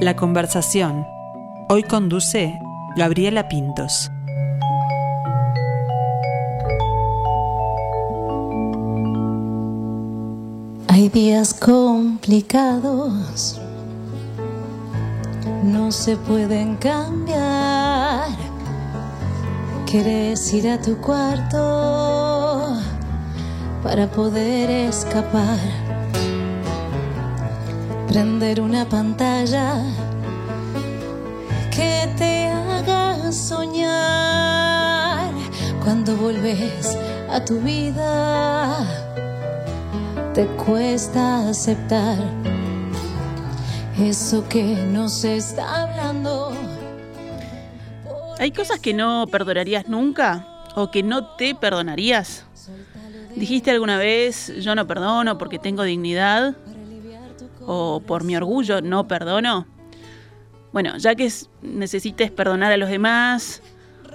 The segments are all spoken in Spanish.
La conversación. Hoy conduce Gabriela Pintos. Hay días complicados, no se pueden cambiar. Quieres ir a tu cuarto para poder escapar prender una pantalla que te haga soñar cuando volves a tu vida. Te cuesta aceptar eso que nos está hablando. ¿Hay cosas que no perdonarías nunca? ¿O que no te perdonarías? ¿Dijiste alguna vez, yo no perdono porque tengo dignidad? O por mi orgullo no perdono? Bueno, ya que necesites perdonar a los demás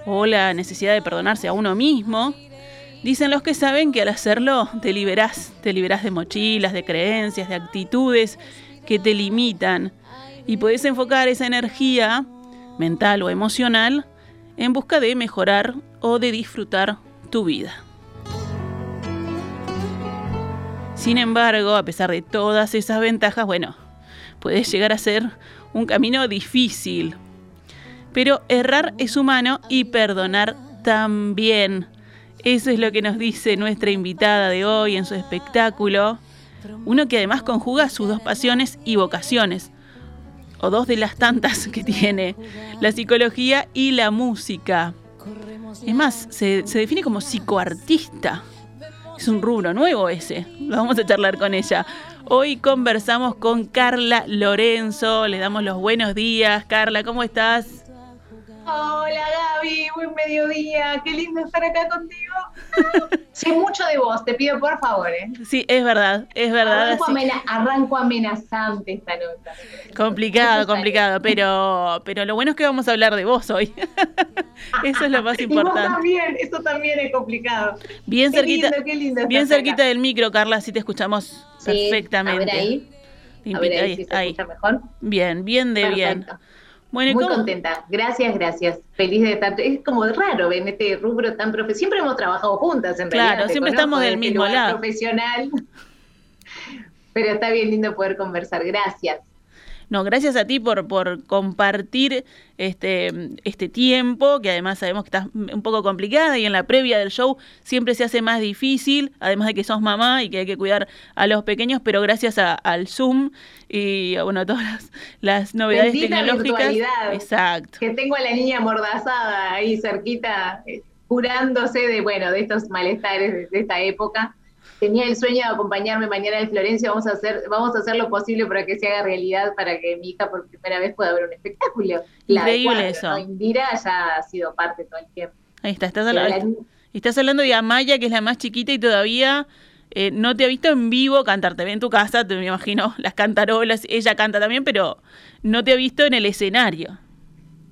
o la necesidad de perdonarse a uno mismo, dicen los que saben que al hacerlo te liberás, te liberás de mochilas, de creencias, de actitudes que te limitan y puedes enfocar esa energía mental o emocional en busca de mejorar o de disfrutar tu vida. Sin embargo, a pesar de todas esas ventajas, bueno, puede llegar a ser un camino difícil. Pero errar es humano y perdonar también. Eso es lo que nos dice nuestra invitada de hoy en su espectáculo. Uno que además conjuga sus dos pasiones y vocaciones, o dos de las tantas que tiene, la psicología y la música. Es más, se, se define como psicoartista. Es un rubro nuevo ese. Lo vamos a charlar con ella. Hoy conversamos con Carla Lorenzo. Le damos los buenos días. Carla, ¿cómo estás? Hola Gaby, buen mediodía, qué lindo estar acá contigo. sé mucho de vos, te pido por favor. ¿eh? Sí, es verdad, es verdad. Arranco, amenazante esta nota. Complicado, complicado, pero, pero lo bueno es que vamos a hablar de vos hoy. eso es lo más importante. Y vos también, eso también es complicado. Bien cerquita, bien cerquita del micro, Carla, así te escuchamos perfectamente. A ver ahí. A ver ahí, si se escucha mejor. Bien, bien de bien. Muy contenta. Gracias, gracias. Feliz de estar. Es como raro en este rubro tan profesional. Siempre hemos trabajado juntas, en realidad. Claro, siempre estamos del este mismo lado. Profesional. Pero está bien lindo poder conversar. Gracias. No, gracias a ti por, por compartir este, este tiempo, que además sabemos que estás un poco complicada y en la previa del show siempre se hace más difícil, además de que sos mamá y que hay que cuidar a los pequeños, pero gracias al Zoom y bueno, a todas las, novedades tecnológicas. Exacto. Que tengo a la niña amordazada ahí cerquita, eh, curándose de, bueno, de estos malestares de esta época tenía el sueño de acompañarme mañana en Florencia, vamos a hacer, vamos a hacer lo posible para que se haga realidad, para que mi hija por primera vez pueda ver un espectáculo. Increíble eso. Indira ya ha sido parte todo el tiempo. Ahí está, estás, hablando, estás hablando de Amaya, que es la más chiquita y todavía eh, no te ha visto en vivo cantar. Te ve en tu casa, te me imagino las cantarolas, ella canta también, pero no te ha visto en el escenario.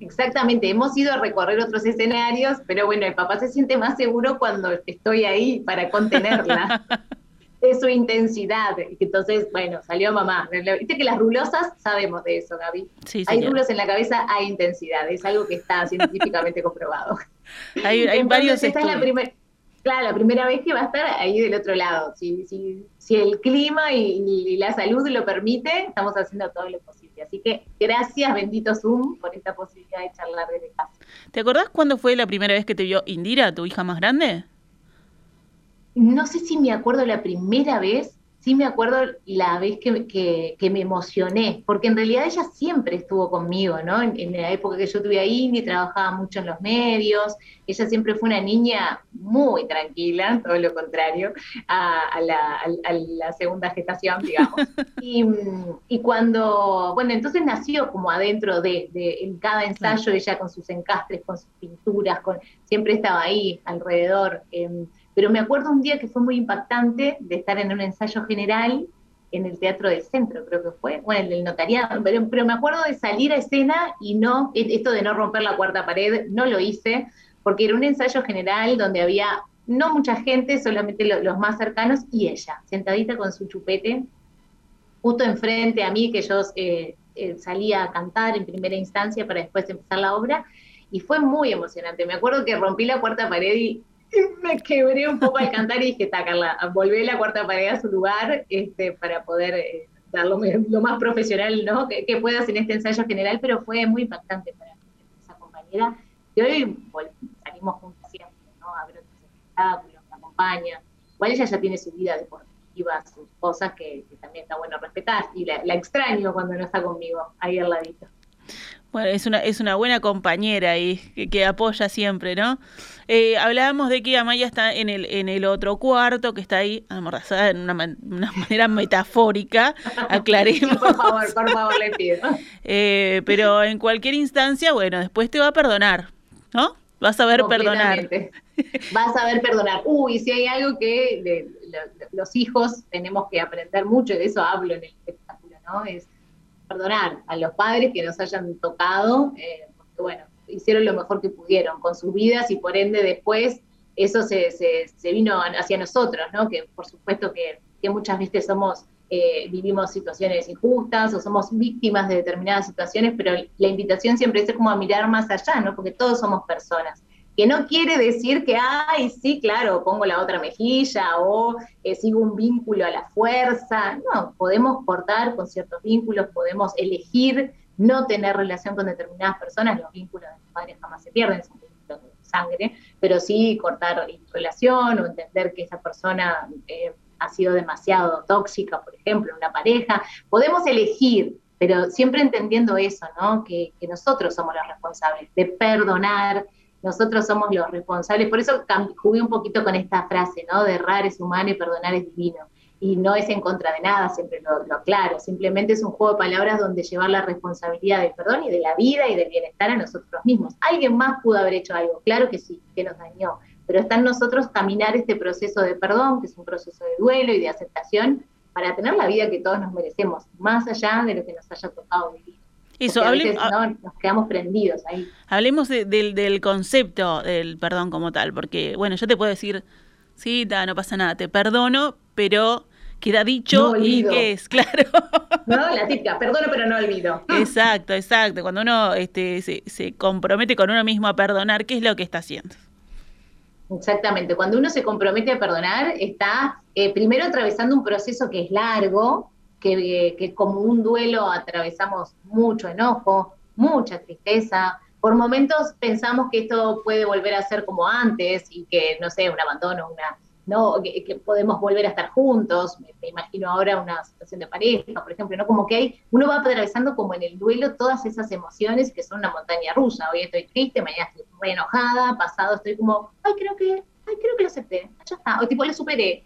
Exactamente, hemos ido a recorrer otros escenarios, pero bueno, el papá se siente más seguro cuando estoy ahí para contenerla. de su intensidad. Entonces, bueno, salió mamá. Viste que las rulosas sabemos de eso, Gaby. hay rulos en la cabeza, hay intensidad. Es algo que está científicamente comprobado. Hay, hay varios esta es la primera. Claro, la primera vez que va a estar ahí del otro lado. Si, si, si el clima y, la salud lo permite, estamos haciendo todo lo posible. Así que gracias, bendito Zoom, por esta posibilidad de charlar desde casa. ¿Te acordás cuándo fue la primera vez que te vio Indira, tu hija más grande? No sé si me acuerdo la primera vez, sí me acuerdo la vez que, que, me emocioné, porque en realidad ella siempre estuvo conmigo, ¿no? En, la época que yo tuve a Indy, trabajaba mucho en los medios, ella siempre fue una niña muy tranquila, todo lo contrario a, la, segunda gestación, digamos. Y, cuando, bueno, entonces nació como adentro de, en cada ensayo, ella con sus encastres, con sus pinturas, con, siempre estaba ahí alrededor. Em, pero me acuerdo un día que fue muy impactante de estar en un ensayo general en el Teatro del Centro, creo que fue, bueno, en el notariado, pero, me acuerdo de salir a escena y no, e, esto de no romper la cuarta pared, no lo hice, porque era un ensayo general donde había no mucha gente, solamente los más cercanos y ella, sentadita con su chupete, justo enfrente a mí, que yo eh, eh, salí a cantar en primera instancia para después empezar la obra y fue muy emocionante. Me acuerdo que rompí la cuarta pared y me quebré un poco al cantar y dije, está Carla, volvé la cuarta pared a su lugar este, para poder eh, dar lo, más profesional ¿no? que, puedas en este ensayo general, pero fue muy impactante para esa compañera. Y hoy salimos juntos siempre, ¿no? A ver otros espectáculos, me acompaña. Igual ella ya tiene su vida deportiva, sus cosas que, también está bueno respetar. Y la, la extraño cuando no está conmigo, ahí al ladito. Bueno, es una, es una buena compañera y que, apoya siempre, ¿no? Eh, hablábamos de que Amaya está en el, en el otro cuarto, que está ahí amordazada en una, manera metafórica, aclaremos. por favor, por favor, le pido. Eh, pero en cualquier instancia, bueno, después te va a perdonar, ¿no? Vas a ver perdonar. Vas a ver perdonar. Uy, si hay algo que los hijos tenemos que aprender mucho, y de eso hablo en el espectáculo, ¿no? Es perdonar a los padres que nos hayan tocado, eh, porque bueno, hicieron lo mejor que pudieron con sus vidas y por ende después eso se, se, vino hacia nosotros, ¿no? Que por supuesto que, muchas veces somos, eh, vivimos situaciones injustas o somos víctimas de determinadas situaciones, pero la invitación siempre es como a mirar más allá, ¿no? Porque todos somos personas que no quiere decir que, ay, sí, claro, pongo la otra mejilla o eh, sigo un vínculo a la fuerza. No, podemos cortar con ciertos vínculos, podemos elegir no tener relación con determinadas personas, los vínculos de los padres jamás se pierden, son vínculos de sangre, pero sí cortar relación o entender que esa persona eh, ha sido demasiado tóxica, por ejemplo, una pareja. Podemos elegir, pero siempre entendiendo eso, ¿no? Que, que nosotros somos los responsables de perdonar, nosotros somos los responsables. Por eso jugué un poquito con esta frase, ¿no? De errar es humano y perdonar es divino. Y no es en contra de nada, siempre lo, lo aclaro. Simplemente es un juego de palabras donde llevar la responsabilidad del perdón y de la vida y del bienestar a nosotros mismos. ¿Alguien más pudo haber hecho algo? Claro que sí, que nos dañó. Pero está en nosotros caminar este proceso de perdón, que es un proceso de duelo y de aceptación, para tener la vida que todos nos merecemos, más allá de lo que nos haya tocado vivir. Eso, nos quedamos prendidos ahí. Hablemos del, del concepto del perdón como tal, porque, bueno, yo te puedo decir, sí, no pasa nada, te perdono, pero queda dicho y qué es, claro. No, la típica, perdono pero no olvido. Exacto, exacto. Cuando uno este, se, se compromete con uno mismo a perdonar, ¿qué es lo que está haciendo? Exactamente. Cuando uno se compromete a perdonar, está eh, primero atravesando un proceso que es largo, que, como un duelo atravesamos mucho enojo, mucha tristeza. Por momentos pensamos que esto puede volver a ser como antes y que, no sé, un abandono, una, ¿no? Que, podemos volver a estar juntos. Me, imagino ahora una situación de pareja, por ejemplo, ¿no? Como que hay, uno va atravesando como en el duelo todas esas emociones que son una montaña rusa. Hoy estoy triste, mañana estoy muy enojada, pasado estoy como, ay, creo que, ay, creo que lo acepté, ya está, o tipo lo superé.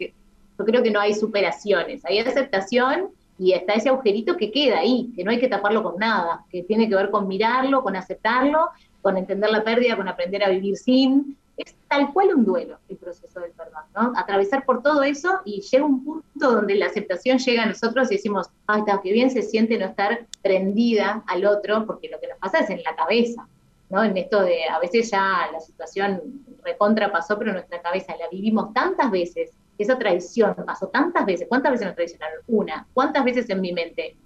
Yo creo que no hay superaciones, hay aceptación y está ese agujerito que queda ahí, que no hay que taparlo con nada, que tiene que ver con mirarlo, con aceptarlo, con entender la pérdida, con aprender a vivir sin. Es tal cual un duelo el proceso del perdón, ¿no? Atravesar por todo eso y llega un punto donde la aceptación llega a nosotros y decimos, ay, está, qué bien se siente no estar prendida al otro, porque lo que nos pasa es en la cabeza, ¿no? En esto de, a veces ya la situación recontra pasó, pero nuestra cabeza la vivimos tantas veces esa traición pasó tantas veces. ¿Cuántas veces nos traicionaron? Una. ¿Cuántas veces en mi mente?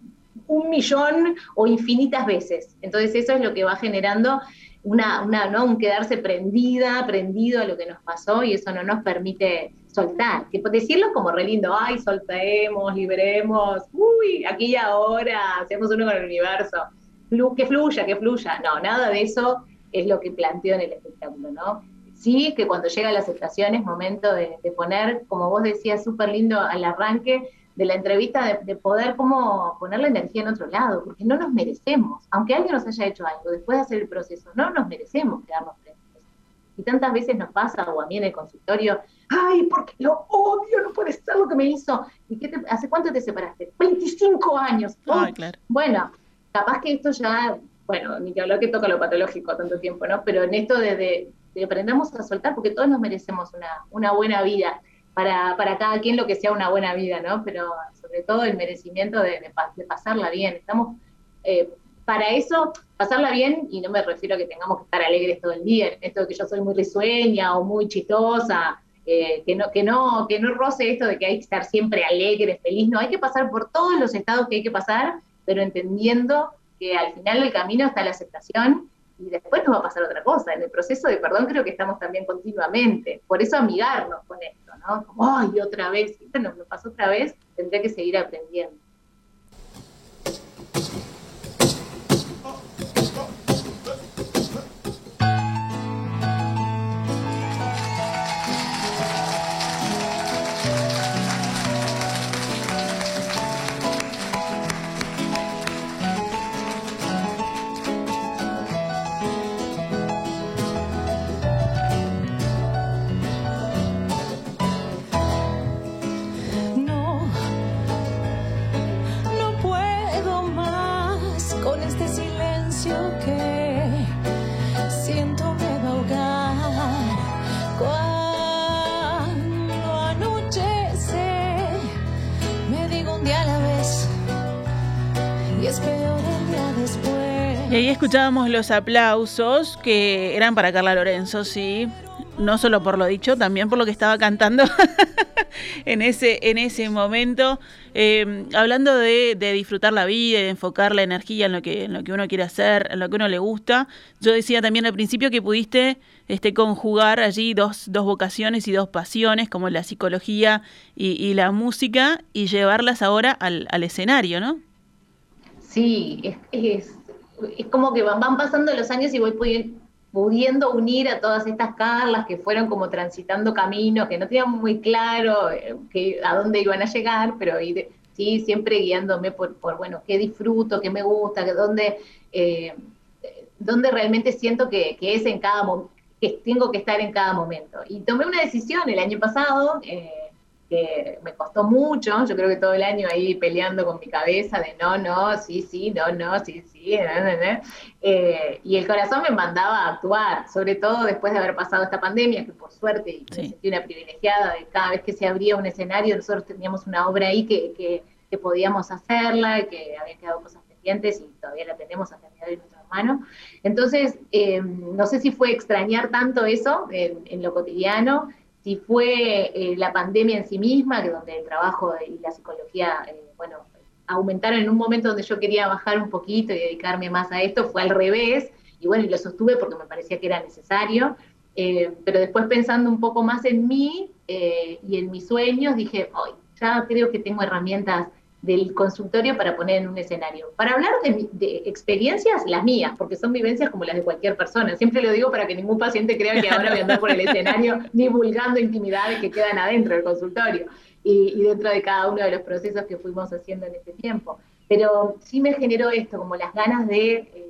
Un millón o infinitas veces. Entonces eso es lo que va generando una, una, ¿no? un quedarse prendida, prendido a lo que nos pasó y eso no nos permite soltar. Que decirlo como re lindo, ay, soltemos, liberemos, uy, aquí y ahora, hacemos uno con el universo. que fluya, que fluya. No, nada de eso es lo que planteo en el espectáculo, ¿no? Sí que cuando llega la aceptación es momento de, poner, como vos decías, súper lindo al arranque de la entrevista, de, poder como poner la energía en otro lado, porque no nos merecemos, aunque alguien nos haya hecho algo, después de hacer el proceso, no nos merecemos quedarnos presentes. Y tantas veces nos pasa, o a mí en el consultorio, ay, porque lo odio, no puede ser lo que me hizo. ¿Y qué te, hace cuánto te separaste? 25 años. claro. Bueno, capaz que esto ya, bueno, ni que hablar que toca lo patológico tanto tiempo, ¿no? Pero en esto de que aprendamos a soltar, porque todos nos merecemos una, una buena vida, para, para, cada quien lo que sea una buena vida, ¿no? Pero sobre todo el merecimiento de, de, pasarla bien. Estamos, eh, para eso, pasarla bien, y no me refiero a que tengamos que estar alegres todo el día, esto de que yo soy muy risueña o muy chistosa, eh, que, no, que, no, que no roce esto de que hay que estar siempre alegre, feliz, no, hay que pasar por todos los estados que hay que pasar, pero entendiendo que al final del camino está la aceptación y después nos va a pasar otra cosa. En el proceso de perdón creo que estamos también continuamente. Por eso amigarnos con esto, ¿no? Como, ay, otra vez, bueno, me pasó otra vez, tendré que seguir aprendiendo. Escuchábamos los aplausos que eran para Carla Lorenzo, sí. No solo por lo dicho, también por lo que estaba cantando en, ese, en ese momento. Eh, hablando de, disfrutar la vida y de enfocar la energía en lo, que, en lo que uno quiere hacer, en lo que uno le gusta. Yo decía también al principio que pudiste este, conjugar allí dos, dos vocaciones y dos pasiones, como la psicología y, la música, y llevarlas ahora al, al escenario, ¿no? Sí, es es como que van, pasando los años y voy pudiendo unir a todas estas Carlas que fueron como transitando caminos, que no tenían muy claro eh, que, a dónde iban a llegar, pero sí, siempre guiándome por, bueno, qué disfruto, qué me gusta, que dónde, eh, dónde realmente siento que, es en cada que tengo que estar en cada momento. Y tomé una decisión el año pasado, eh, que me costó mucho, yo creo que todo el año ahí peleando con mi cabeza de no, no, sí, sí, no, no, sí, sí, eh, y el corazón me mandaba a actuar, sobre todo después de haber pasado esta pandemia, que por suerte me sentí una privilegiada de cada vez que se abría un escenario, nosotros teníamos una obra ahí que, que, podíamos hacerla, que había quedado cosas pendientes y todavía la tenemos hasta el día de nuestro hermano. Entonces, eh, no sé si fue extrañar tanto eso en lo cotidiano, si fue eh, la pandemia en sí misma, que donde el trabajo y la psicología, eh, bueno, aumentaron en un momento donde yo quería bajar un poquito y dedicarme más a esto, fue al revés, y bueno, y lo sostuve porque me parecía que era necesario, eh, pero después pensando un poco más en mí y en mis sueños, dije, hoy ya creo que tengo herramientas del consultorio para poner en un escenario. Para hablar de, experiencias, las mías, porque son vivencias como las de cualquier persona. Siempre lo digo para que ningún paciente crea que ahora voy a andar por el escenario divulgando intimidades que quedan adentro del consultorio y, dentro de cada uno de los procesos que fuimos haciendo en este tiempo. Pero sí me generó esto, como las ganas de eh,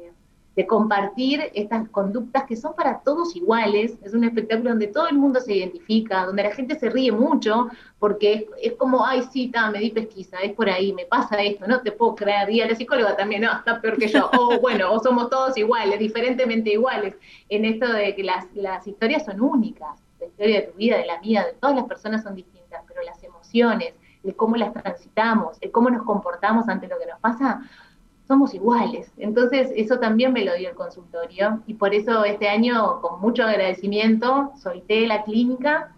de compartir estas conductas que son para todos iguales. Es un espectáculo donde todo el mundo se identifica, donde la gente se ríe mucho, porque es, como, ay, sí, me di pesquisa, es por ahí, me pasa esto, no te puedo creer. Y a la psicóloga también, no, está peor que yo. O bueno, o somos todos iguales, diferentemente iguales, en esto de que las, las historias son únicas. La historia de tu vida, de la mía, de todas las personas son distintas, pero las emociones, el cómo las transitamos, el cómo nos comportamos ante lo que nos pasa, somos iguales. Entonces, eso también me lo dio el consultorio y por eso este año, con mucho agradecimiento, solté la clínica.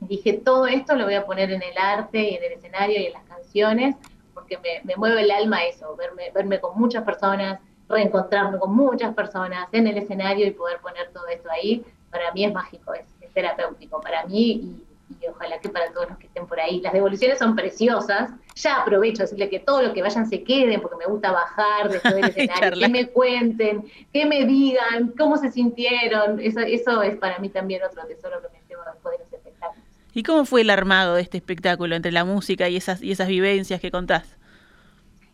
Dije, todo esto lo voy a poner en el arte y en el escenario y en las canciones, porque me, mueve el alma eso, verme, verme con muchas personas, reencontrarme con muchas personas en el escenario y poder poner todo esto ahí, para mí es mágico, es, terapéutico para mí y ojalá que para todos los que estén por ahí. Las devoluciones son preciosas. Ya aprovecho decirle que todo lo que vayan se queden, porque me gusta bajar después del escenario, que me cuenten, que me digan cómo se sintieron. Eso, eso es para mí también otro tesoro que me llevo después de los espectáculos. ¿Y cómo fue el armado de este espectáculo entre la música y esas, y esas vivencias que contás?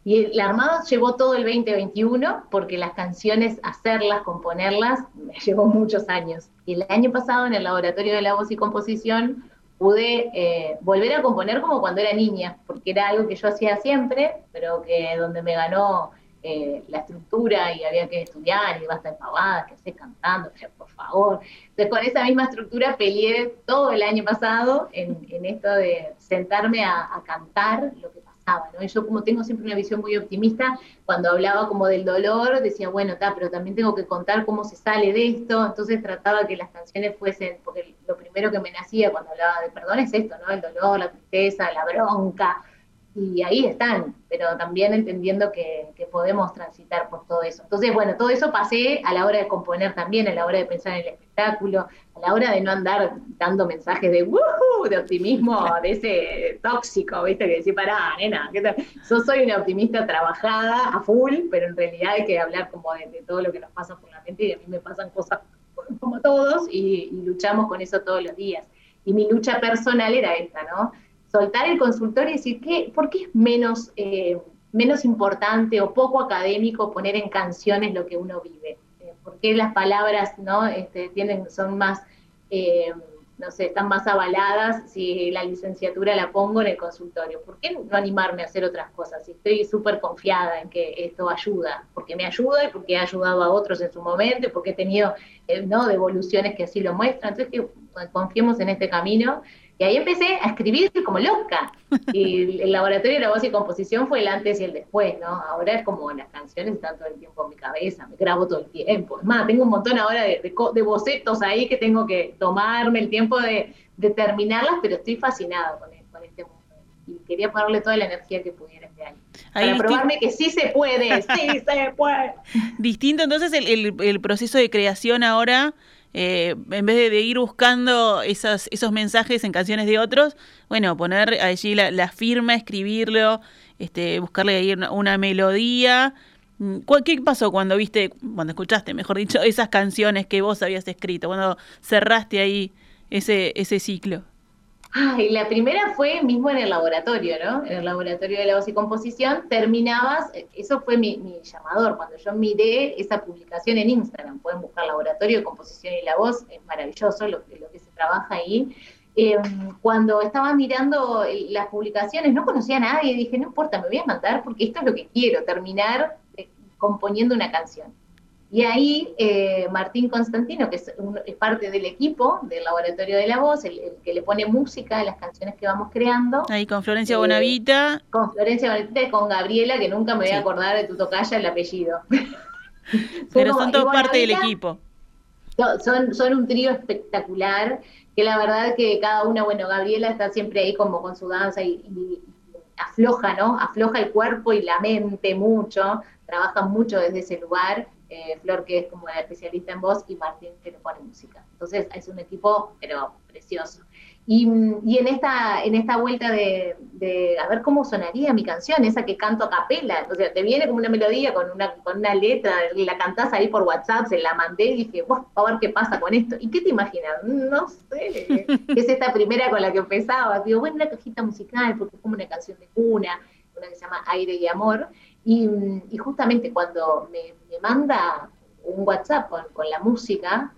Y el armado llevó todo el 2021 porque las canciones, hacerlas, componerlas, me llevó muchos años. Y el año pasado en el Laboratorio de la Voz y Composición pude eh, volver a componer como cuando era niña, porque era algo que yo hacía siempre, pero que donde me ganó eh, la estructura y había que estudiar y basta de pavadas, que haces cantando, por favor. Entonces con esa misma estructura peleé todo el año pasado en, esto de sentarme a, a cantar lo que y yo como tengo siempre una visión muy optimista, cuando hablaba como del dolor, decía, bueno, está, pero también tengo que contar cómo se sale de esto, entonces trataba que las canciones fuesen, porque lo primero que me nacía cuando hablaba de perdón es esto, ¿no? El dolor, la tristeza, la bronca, y ahí están, pero también entendiendo que, podemos transitar por todo eso. Entonces, bueno, todo eso pasé a la hora de componer también, a la hora de pensar en el espectáculo, a la hora de no andar dando mensajes de ¡Woohoo! de optimismo, de ese tóxico, ¿viste? Que decir, pará, nena, ¿qué tal? Yo soy una optimista trabajada a full, pero en realidad hay que hablar como de, todo lo que nos pasa por la mente y a mí me pasan cosas como todos y luchamos con eso todos los días. Y mi lucha personal era esta, ¿no? Soltar el consultorio y decir, ¿qué, ¿por qué es menos, eh, menos importante o poco académico poner en canciones lo que uno vive? Eh, ¿Por qué las palabras ¿no? Este, tienen, son más, eh, no sé, están más avaladas si la licenciatura la pongo en el consultorio? ¿Por qué no animarme a hacer otras cosas? Estoy súper confiada en que esto ayuda, porque me ayuda y porque ha ayudado a otros en su momento, porque he tenido ¿no? devoluciones que así lo muestran. Entonces, que confiemos en este camino y ahí empecé a escribir como loca. Y el laboratorio de la voz y composición fue el antes y el después, ¿no? Ahora es como las canciones están todo el tiempo en mi cabeza, me grabo todo el tiempo. Es más, tengo un montón ahora de, de, bocetos ahí que tengo que tomarme el tiempo de, terminarlas, pero estoy fascinada con, este mundo. Y quería ponerle toda la energía que pudiera este año. para probarme que sí se puede, sí se puede. Distinto entonces el, el proceso de creación ahora eh, en vez de, ir buscando esos, esos mensajes en canciones de otros, bueno, poner allí la, firma, escribirlo, este, buscarle ahí una, melodía. Mm, ¿Qué pasó cuando viste, cuando escuchaste, mejor dicho, esas canciones que vos habías escrito, cuando cerraste ahí ese, ese ciclo? Ay, la primera fue mismo en el laboratorio, ¿no? En el laboratorio de la voz y composición, terminabas, eso fue mi, llamador, cuando yo miré esa publicación en Instagram, pueden buscar laboratorio de composición y la voz, es maravilloso lo, que se trabaja ahí. Em, cuando estaba mirando las publicaciones, no conocía a nadie, dije, no importa, me voy a mandar porque esto es lo que quiero, terminar eh, componiendo una canción. Y ahí eh, Martín Constantino, que es, parte del equipo del Laboratorio de la Voz, el, que le pone música a las canciones que vamos creando. Ahí con Florencia Bonavita. Eh, con Florencia Bonavita y con Gabriela, que nunca me voy a acordar de tu tocaya el apellido. Pero son todos parte del equipo. Son, son un trío espectacular, que la verdad que cada una, bueno, Gabriela está siempre ahí como con su danza y, y afloja, ¿no? Afloja el cuerpo y la mente mucho, trabaja mucho desde ese lugar eh, Flor, que es como la especialista en voz, y Martín, que le pone música. Entonces, es un equipo, pero precioso. Y, en, esta, en esta vuelta de, a ver cómo sonaría mi canción, esa que canto a capela, o sea, te viene como una melodía con una, con una letra, la cantás ahí por WhatsApp, se la mandé y dije, a ver qué pasa con esto. ¿Y qué te imaginas? No sé, es esta primera con la que empezaba. Digo, bueno, una cajita musical, porque es como una canción de cuna, una que se llama Aire y Amor, y, justamente cuando me, manda un WhatsApp con, la música,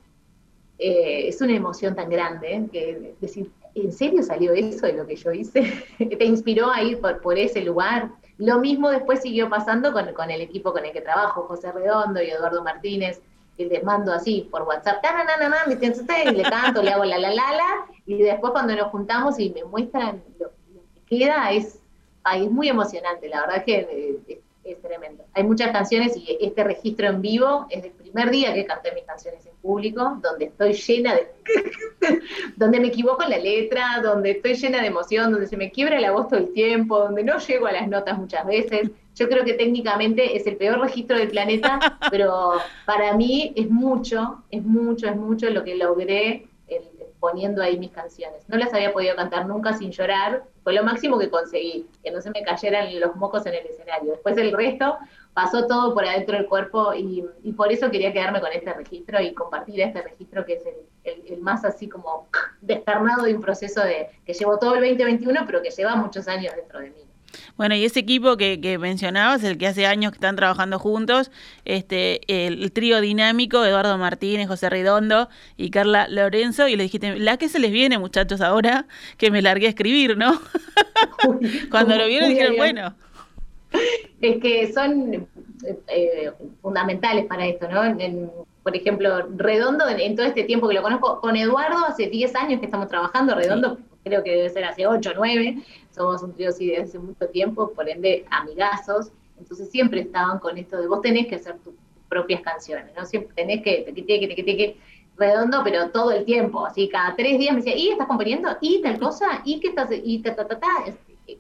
eh, es una emoción tan grande que decir, ¿en serio salió eso de lo que yo hice? ¿Te inspiró a ir por, ese lugar? Lo mismo después siguió pasando con, el equipo con el que trabajo, José Redondo y Eduardo Martínez, que les mando así por WhatsApp, y le canto, le hago la la la la, y después cuando nos juntamos y me muestran lo, que queda, es, es muy emocionante, la verdad que eh. Hay muchas canciones y este registro en vivo es el primer día que canté mis canciones en público, donde estoy llena de... donde me equivoco en la letra, donde estoy llena de emoción, donde se me quiebra la voz todo el tiempo, donde no llego a las notas muchas veces. Yo creo que técnicamente es el peor registro del planeta, pero para mí es mucho, es mucho, es mucho lo que logré poniendo ahí mis canciones. No las había podido cantar nunca sin llorar, fue lo máximo que conseguí, que no se me cayeran los mocos en el escenario. Después el resto pasó todo por adentro del cuerpo y, por eso quería quedarme con este registro y compartir este registro que es el, más así como descarnado de un proceso de que llevo todo el 2021, pero que lleva muchos años dentro de mí. Bueno, y ese equipo que, que, mencionabas, el que hace años que están trabajando juntos, este, el, trío dinámico, Eduardo Martínez, José Redondo y Carla Lorenzo, y le dijiste, la que se les viene, muchachos, ahora que me largué a escribir, ¿no? Cuando lo vieron dijeron, bueno. Es que son eh, fundamentales para esto, ¿no? por ejemplo, Redondo, en, todo este tiempo que lo conozco, con Eduardo hace 10 años que estamos trabajando, Redondo creo que debe ser hace 8 o 9, somos un trío así desde hace mucho tiempo, por ende amigazos, entonces siempre estaban con esto de vos tenés que hacer tus propias canciones, ¿no? Siempre tenés que, que, que, que, que, redondo, pero todo el tiempo, así cada tres días me decía, ¿y estás componiendo? ¿Y tal cosa? ¿Y qué estás? ¿Y ta, ta, ta, ta?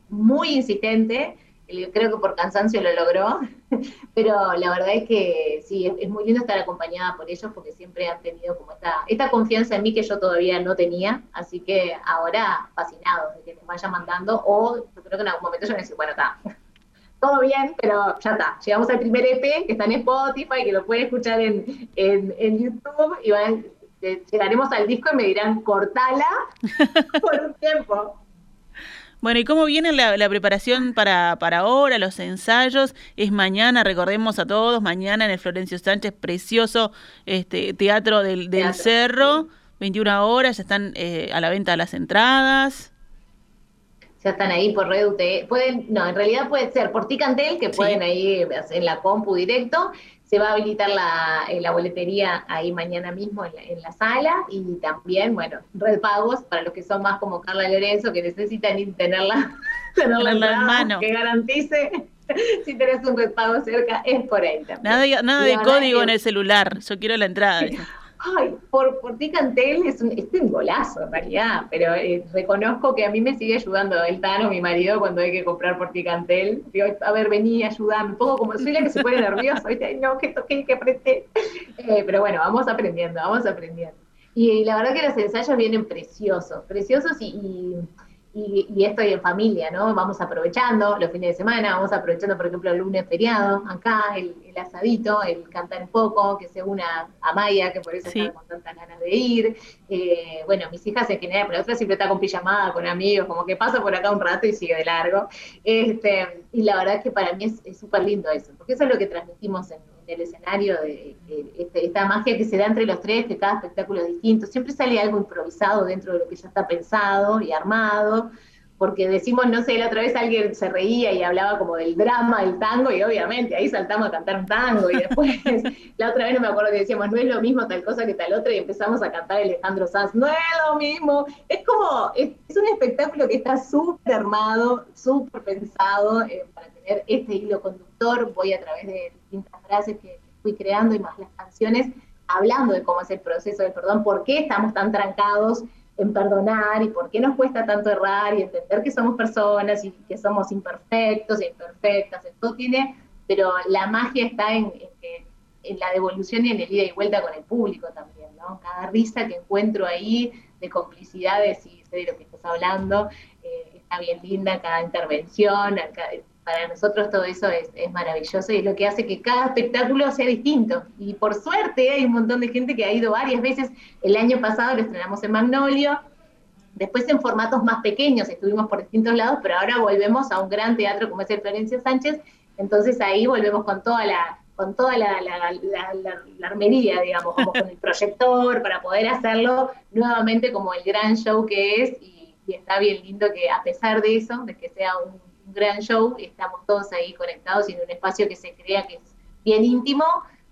muy insistente, creo que por cansancio lo logró, pero la verdad es que sí, es, muy lindo estar acompañada por ellos porque siempre han tenido como esta, esta confianza en mí que yo todavía no tenía, así que ahora fascinado de que les vaya mandando, o yo creo que en algún momento yo me decir, bueno, está, todo bien, pero ya está, llegamos al primer EP que está en Spotify, que lo pueden escuchar en, en, YouTube, y van, eh, llegaremos al disco y me dirán, cortala por un tiempo. Bueno, ¿y cómo viene la, preparación para, para ahora, los ensayos? Es mañana, recordemos a todos, mañana en el Florencio Sánchez, precioso este Teatro del, del Cerro, 21 horas, ya están eh, a la venta las entradas. Ya están ahí por Red Pueden, no, en realidad puede ser por Ticantel, que pueden ahí en la compu directo, se va a habilitar la, eh, la boletería ahí mañana mismo en la, sala y también, bueno, red pagos para los que son más como Carla Lorenzo, que necesitan tenerla, tenerla en mano. que garantice si tenés un red pago cerca, es por ahí también. Nada, nada de código en el celular, yo quiero la entrada. Ay, por, por Ticantel es un, es un golazo en realidad, pero eh, reconozco que a mí me sigue ayudando el Tano, mi marido, cuando hay que comprar por Ticantel. Digo, a ver, vení, ayúdame. Un poco como soy la que se pone nerviosa, ¿viste? no, que toqué, que apreté. Eh, pero bueno, vamos aprendiendo, vamos aprendiendo. Y, la verdad que los ensayos vienen preciosos, preciosos y y, estoy en familia, ¿no? Vamos aprovechando los fines de semana, vamos aprovechando, por ejemplo, el lunes feriado, acá, el, asadito, el cantar un poco, que se una a Maya, que por eso está con tantas ganas de ir. Eh, bueno, mis hijas en general, pero la otra siempre está con pijamada, con amigos, como que pasa por acá un rato y sigue de largo. Este, y la verdad es que para mí es súper lindo eso, porque eso es lo que transmitimos en el escenario, de, este, esta magia que se da entre los tres, que cada espectáculo es distinto, siempre sale algo improvisado dentro de lo que ya está pensado y armado, porque decimos, no sé, la otra vez alguien se reía y hablaba como del drama del tango, y obviamente ahí saltamos a cantar un tango, y después la otra vez no me acuerdo que decíamos, no es lo mismo tal cosa que tal otra, y empezamos a cantar Alejandro Sanz, no es lo mismo, es como, es, un espectáculo que está súper armado, súper pensado eh, para tener este hilo conductor, voy a través de distintas frases que fui creando y más las canciones, hablando de cómo es el proceso del perdón, por qué estamos tan trancados en perdonar y por qué nos cuesta tanto errar y entender que somos personas y que somos imperfectos e imperfectas, todo tiene, pero la magia está en, en, la devolución y en el ida y vuelta con el público también, ¿no? Cada risa que encuentro ahí de complicidades y sé de lo que estás hablando, eh, está bien linda, cada intervención, para nosotros todo eso es, maravilloso y es lo que hace que cada espectáculo sea distinto. Y por suerte hay un montón de gente que ha ido varias veces. El año pasado lo estrenamos en Magnolio, después en formatos más pequeños, estuvimos por distintos lados, pero ahora volvemos a un gran teatro como es el Florencia Sánchez, entonces ahí volvemos con toda la con toda la, armería, digamos, como con el proyector, para poder hacerlo nuevamente como el gran show que es, y está bien lindo que a pesar de eso, de que sea un gran show, estamos todos ahí conectados y en un espacio que se crea que es bien íntimo,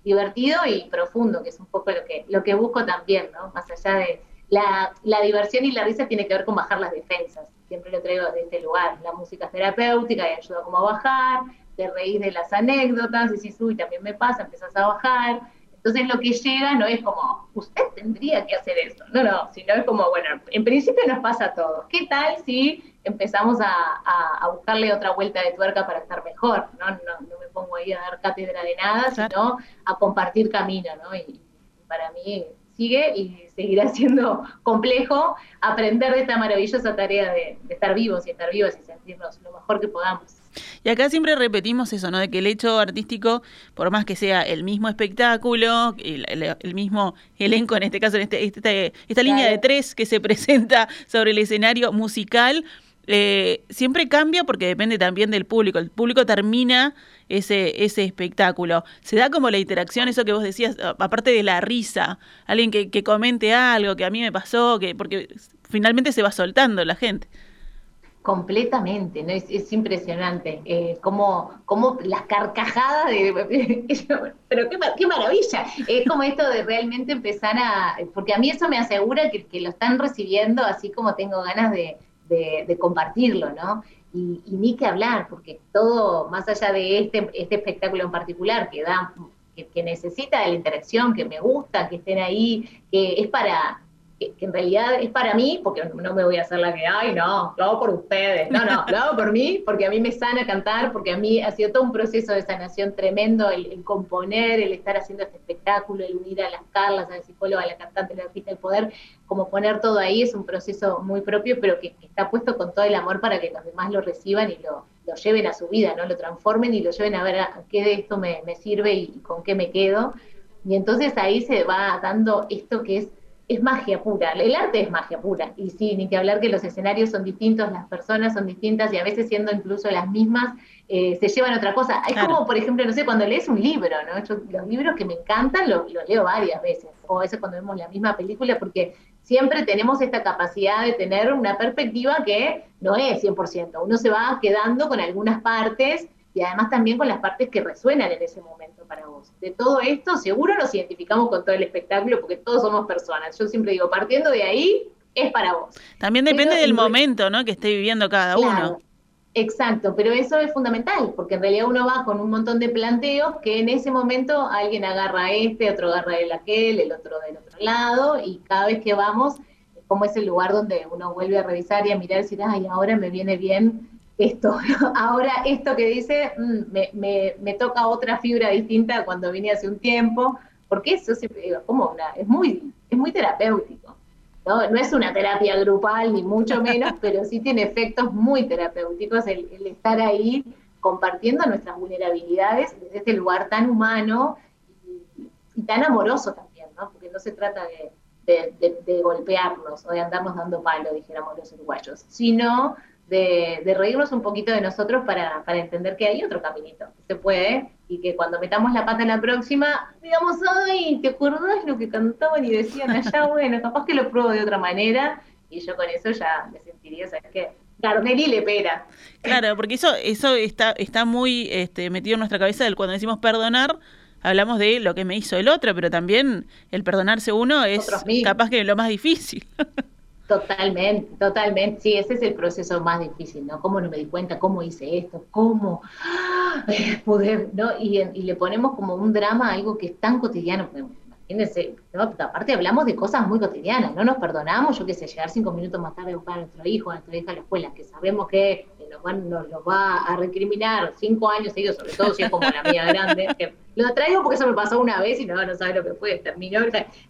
divertido y profundo, que es un poco lo que, lo que busco también, ¿no? Más allá de la, la diversión y la risa tiene que ver con bajar las defensas, siempre lo traigo de este lugar, la música terapéutica y ayuda como a bajar, te reís de las anécdotas, si uy, también me pasa, empiezas a bajar, entonces lo que llega no es como, usted tendría que hacer eso, no, no, sino es como, bueno, en principio nos pasa a todos. ¿Qué tal si empezamos a, buscarle otra vuelta de tuerca para estar mejor? ¿no? No, me pongo ahí a dar cátedra de nada, sino a compartir camino, ¿no? Y, para mí sigue y seguirá siendo complejo aprender de esta maravillosa tarea de, de estar vivos y estar vivos y sentirnos lo mejor que podamos. Y acá siempre repetimos eso, ¿no? De que el hecho artístico, por más que sea el mismo espectáculo, el, mismo elenco, en este caso, en este, este esta línea de tres que se presenta sobre el escenario musical, eh, siempre cambia porque depende también del público. El público termina ese, ese espectáculo. Se da como la interacción, eso que vos decías, aparte de la risa, alguien que, que comente algo que a mí me pasó, que porque finalmente se va soltando la gente. Completamente, ¿no? Es, impresionante eh, cómo, las carcajadas de... pero qué, maravilla, es como esto de realmente empezar a... Porque a mí eso me asegura que, lo están recibiendo así como tengo ganas de, compartirlo, ¿no? Y, ni que hablar, porque todo, más allá de este, este espectáculo en particular, que da que, necesita de la interacción, que me gusta, que estén ahí, que es para que, en realidad es para mí, porque no me voy a hacer la que, ay, no, lo hago por ustedes. No, no, lo hago por mí, porque a mí me sana cantar, porque a mí ha sido todo un proceso de sanación tremendo el, componer, el estar haciendo este espectáculo, el unir a las Carlas, a la psicóloga, a la cantante, la artista, el poder, como poner todo ahí, es un proceso muy propio, pero que, está puesto con todo el amor para que los demás lo reciban y lo, lo lleven a su vida, ¿no? Lo transformen y lo lleven a ver a, qué de esto me, me sirve y con qué me quedo. Y entonces ahí se va dando esto que es es magia pura, el arte es magia pura, y sí, ni que hablar que los escenarios son distintos, las personas son distintas y a veces siendo incluso las mismas, eh, se llevan otra cosa. Es como, por ejemplo, no sé, cuando lees un libro, ¿no? los libros que me encantan los, leo varias veces, o a veces cuando vemos la misma película, porque siempre tenemos esta capacidad de tener una perspectiva que no es 100%, uno se va quedando con algunas partes y además también con las partes que resuenan en ese momento para vos. De todo esto, seguro nos identificamos con todo el espectáculo porque todos somos personas. Yo siempre digo, partiendo de ahí, es para vos. También depende del momento, ¿no? Que esté viviendo cada uno. Exacto, pero eso es fundamental, porque en realidad uno va con un montón de planteos que en ese momento alguien agarra este, otro agarra el aquel, el otro del otro lado, y cada vez que vamos, como es el lugar donde uno vuelve a revisar y a mirar y decir, ay, ahora me viene bien esto. Ahora esto que dice mm, me, me, toca otra fibra distinta cuando vine hace un tiempo, porque eso siempre digo, como una, es muy, es muy terapéutico. ¿no? no es una terapia grupal, ni mucho menos, pero sí tiene efectos muy terapéuticos el, estar ahí compartiendo nuestras vulnerabilidades desde este lugar tan humano y, tan amoroso también, ¿no? porque no se trata de, de, de golpearnos o de andarnos dando palo, dijéramos los uruguayos, sino de, reírnos un poquito de nosotros para, para, entender que hay otro caminito, se puede, y que cuando metamos la pata en la próxima, digamos, ay, ¿te acordás lo que cantaban y decían allá? Bueno, capaz que lo pruebo de otra manera, y yo con eso ya me sentiría, ¿sabes qué? Carnel le pera. Claro, porque eso, eso está, está muy este, metido en nuestra cabeza del cuando decimos perdonar, hablamos de lo que me hizo el otro, pero también el perdonarse uno es capaz que lo más difícil. Totalmente, totalmente. Sí, ese es el proceso más difícil, ¿no? ¿Cómo no me di cuenta? ¿Cómo hice esto? ¿Cómo poder, ¿no? Y, y, le ponemos como un drama a algo que es tan cotidiano. Imagínense, aparte hablamos de cosas muy cotidianas, no nos perdonamos, yo qué sé, llegar cinco minutos más tarde a buscar a nuestro hijo, a nuestra hija a la escuela, que sabemos que nos, lo va a recriminar cinco años seguidos, sobre todo si es como la mía grande. Que lo traigo porque eso me pasó una vez y no, no sabe lo que fue. Terminó,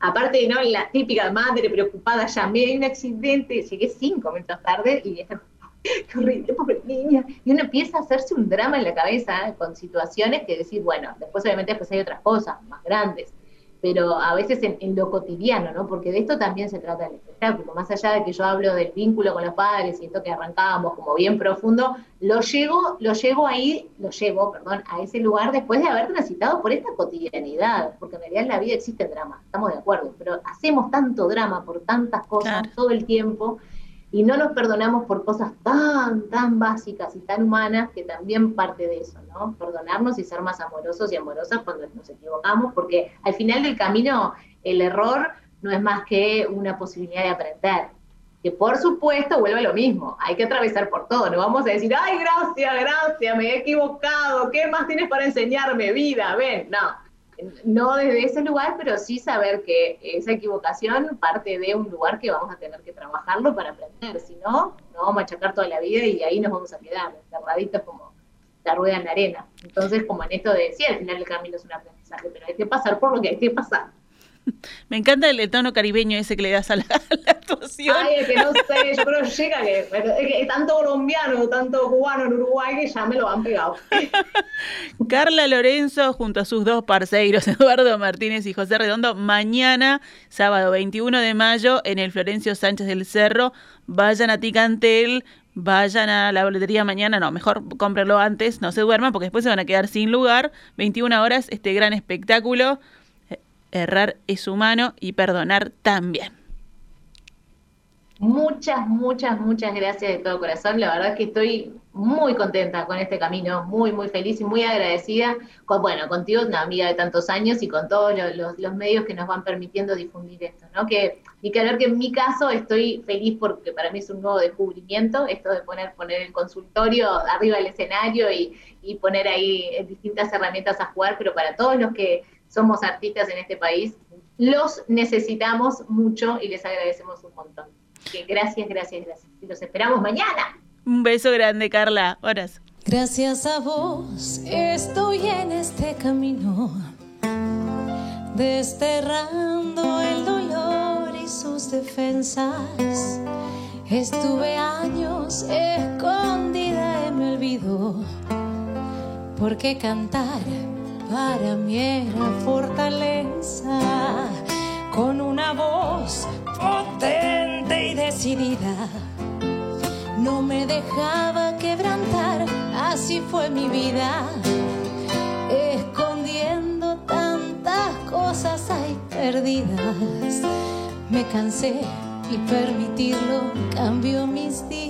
aparte, ¿no? La típica madre preocupada, llamé, hay un accidente, llegué cinco minutos tarde y es qué horrible, pobre niña. Y uno empieza a hacerse un drama en la cabeza ¿eh? con situaciones que decir, bueno, después obviamente después hay otras cosas más grandes pero a veces en, lo cotidiano, ¿no? Porque de esto también se trata el espectáculo. Más allá de que yo hablo del vínculo con los padres y esto que arrancábamos como bien profundo, lo llevo, lo llevo ahí, lo llevo, perdón, a ese lugar después de haber transitado por esta cotidianidad, porque en realidad en la vida existe drama, estamos de acuerdo, pero hacemos tanto drama por tantas cosas todo el tiempo y no nos perdonamos por cosas tan, tan básicas y tan humanas que también parte de eso, ¿no? Perdonarnos y ser más amorosos y amorosas cuando nos equivocamos, porque al final del camino el error no es más que una posibilidad de aprender. Que por supuesto vuelve lo mismo, hay que atravesar por todo, no vamos a decir, ay, gracias, gracias, me he equivocado, ¿qué más tienes para enseñarme, vida? Ven, no, no desde ese lugar, pero sí saber que esa equivocación parte de un lugar que vamos a tener que trabajarlo para aprender, si no, nos vamos a machacar toda la vida y ahí nos vamos a quedar, enterraditos como la rueda en la arena. Entonces, como en esto de, sí, al final el camino es un aprendizaje, pero hay que pasar por lo que hay que pasar. Me encanta el, tono caribeño ese que le das a la, actuación. Ay, es que no sé, yo creo que llega que, es que tanto colombiano, tanto cubano en Uruguay que ya me lo han pegado. Carla Lorenzo junto a sus dos parceiros, Eduardo Martínez y José Redondo, mañana, sábado 21 de mayo, en el Florencio Sánchez del Cerro. Vayan a Ticantel, vayan a la boletería mañana, no, mejor cómprenlo antes, no se duerman porque después se van a quedar sin lugar. 21 horas, este gran espectáculo errar es humano y perdonar también. Muchas, muchas, muchas gracias de todo corazón. La verdad es que estoy muy contenta con este camino, muy, muy feliz y muy agradecida con, bueno, contigo, una amiga de tantos años y con todos los, medios que nos van permitiendo difundir esto, ¿no? Que, y que que en mi caso estoy feliz porque para mí es un nuevo descubrimiento, esto de poner, poner el consultorio arriba del escenario y, y poner ahí distintas herramientas a jugar, pero para todos los que somos artistas en este país, los necesitamos mucho y les agradecemos un montón. gracias, gracias, gracias. Y los esperamos mañana. Un beso grande, Carla. Horas. Gracias a vos estoy en este camino, desterrando el dolor y sus defensas. Estuve años escondida en mi olvido, porque cantar para mí era fortaleza, con una voz potente y decidida no me dejaba quebrantar, así fue mi vida, escondiendo tantas cosas ahí perdidas. Me cansé y permitirlo cambió mis días.